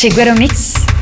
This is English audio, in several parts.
Chegou o mix?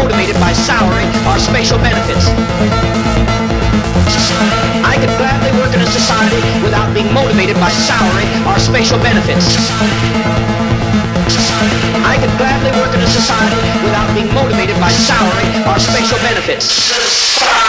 Motivated by salary or spatial benefits. I could gladly work in a society without being motivated by salary or spatial benefits. I could gladly work in a society without being motivated by salary or spatial benefits.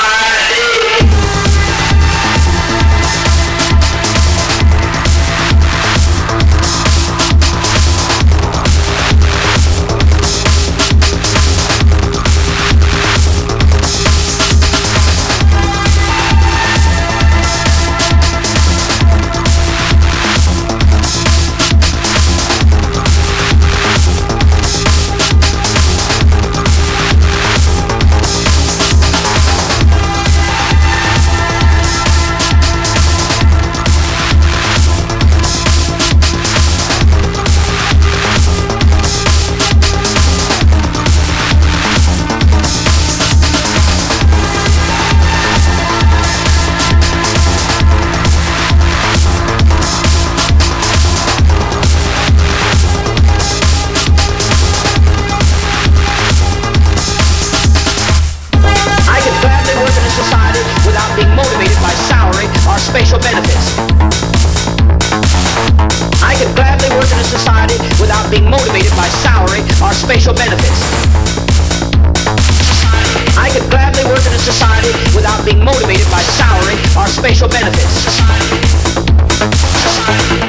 Spatial benefits.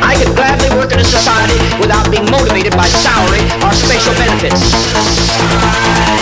I could gladly work in a society without being motivated by salary or spatial benefits.